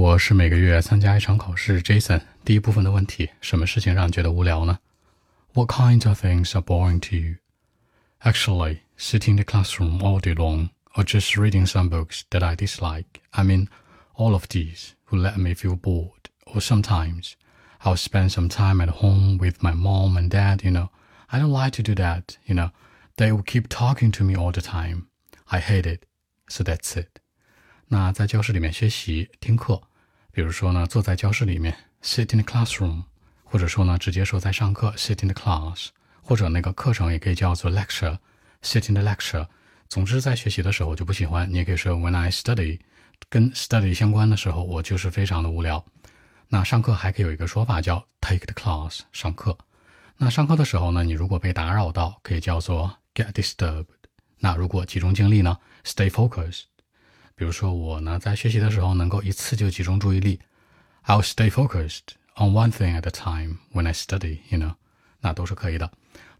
我是每个月参加一场考试。Jason，第一部分的问题：什么事情让你觉得无聊呢？What kinds of things are boring to you? Actually, sitting in the classroom all day long, or just reading some books that I dislike. I mean, all of these will let me feel bored. Or sometimes, I'll spend some time at home with my mom and dad. You know, I don't like to do that. You know, they will keep talking to me all the time. I hate it. So that's it. 那在教室里面学习听课， 比如说呢，坐在教室里面 sit in the classroom，或者说呢，直接说在上课 sit in the class，或者那个课程也可以叫做 lecture sit in the lecture。总之，在学习的时候我就不喜欢。你也可以说 when I study，跟 study 相关的时候，我就是非常的无聊。那上课还可以有一个说法叫 take the class，上课。那上课的时候呢，你如果被打扰到，可以叫做 get disturbed。那如果集中精力呢，stay focused。比如说我呢，在学习的时候能够一次就集中注意力，I'll stay focused on one thing at a time when I study，you know，那都是可以的。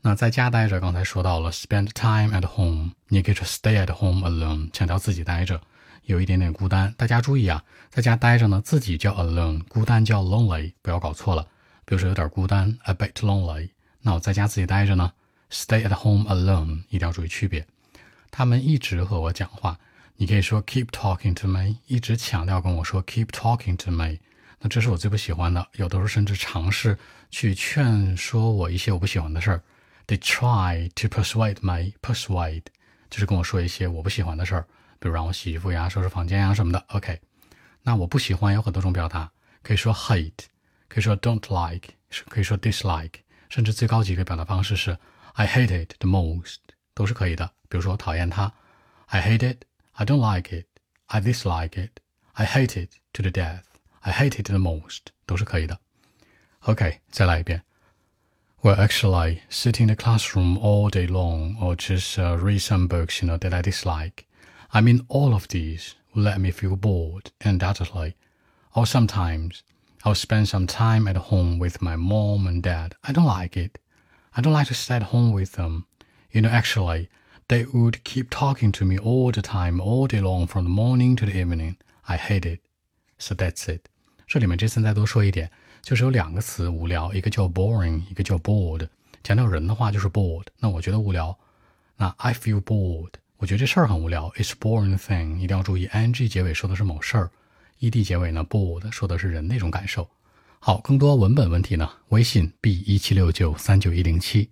那在家待着，刚才说到了 spend time at home，你可以说 stay at home alone，强调自己待着，有一点点孤单。大家注意啊，在家待着呢，自己叫 alone，孤单叫 lonely，不要搞错了。比如说有点孤单，a bit lonely。那我在家自己待着呢，stay at home alone，一定要注意区别。他们一直和我讲话。你可以说 keep talking to me，一直强调跟我说 keep talking to me。那这是我最不喜欢的。有的时候甚至尝试去劝说我一些我不喜欢的事儿。They try to persuade me, persuade 就是跟我说一些我不喜欢的事儿，比如让我洗衣服呀、收拾房间呀什么的。OK，那我不喜欢有很多种表达，可以说 hate，可以说 don't like，可以说 dislike，甚至最高级的表达方式是 I hate it the most，都是可以的。比如说讨厌它，I hate it。I don't like it. I dislike it. I hate it to the death. I hate it the most. 都是可以的。OK，再来一遍。Well, actually, sitting in the classroom all day long or just uh, read some books, you know, that I dislike. I mean, all of these will let me feel bored, undoubtedly. Or sometimes I'll spend some time at home with my mom and dad. I don't like it. I don't like to stay at home with them. You know, actually, they would keep talking to me all the time, all day long, from the morning to the evening. I hate it. So that's it. 这里面这次再多说一点，就是有两个词无聊，一个叫 boring，一个叫 bored。强调人的话就是 bored。那我觉得无聊，那 I feel bored。我觉得这事儿很无聊，It's boring thing。一定要注意，ing 结尾说的是某事儿，ed 结尾呢 bored 说的是人那种感受。好，更多文本问题呢，微信 b 一七六九三九一零七。